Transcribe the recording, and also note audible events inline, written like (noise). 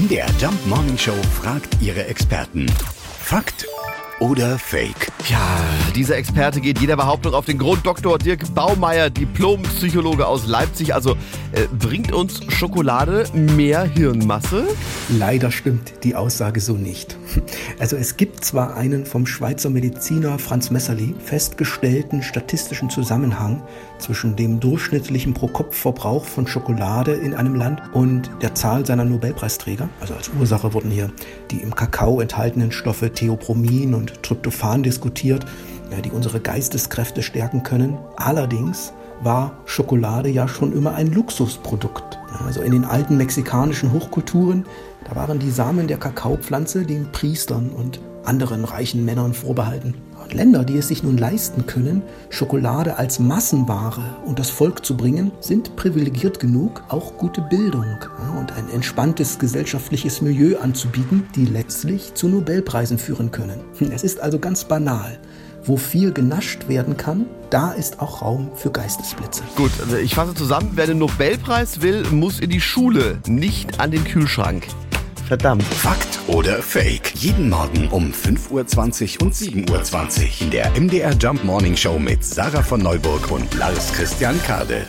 MDR Jump Morning Show fragt ihre Experten. Fakt oder Fake? Ja, dieser Experte geht jeder Behauptung auf den Grund. Dr. Dirk Baumeier, Diplompsychologe aus Leipzig. Also äh, bringt uns Schokolade mehr Hirnmasse? Leider stimmt die Aussage so nicht. (laughs) Also es gibt zwar einen vom Schweizer Mediziner Franz Messerli festgestellten statistischen Zusammenhang zwischen dem durchschnittlichen Pro-Kopf-Verbrauch von Schokolade in einem Land und der Zahl seiner Nobelpreisträger. Also als Ursache wurden hier die im Kakao enthaltenen Stoffe Theopromin und Tryptophan diskutiert, die unsere Geisteskräfte stärken können. Allerdings war Schokolade ja schon immer ein Luxusprodukt. Also in den alten mexikanischen Hochkulturen, da waren die Samen der Kakaopflanze den Priestern und anderen reichen Männern vorbehalten. Und Länder, die es sich nun leisten können, Schokolade als Massenware und das Volk zu bringen, sind privilegiert genug, auch gute Bildung und ein entspanntes gesellschaftliches Milieu anzubieten, die letztlich zu Nobelpreisen führen können. Es ist also ganz banal. Wo viel genascht werden kann, da ist auch Raum für Geistesblitze. Gut, also ich fasse zusammen, wer den Nobelpreis will, muss in die Schule, nicht an den Kühlschrank. Verdammt. Fakt oder Fake? Jeden Morgen um 5.20 Uhr und 7.20 Uhr in der MDR Jump Morning Show mit Sarah von Neuburg und Lars Christian Kade.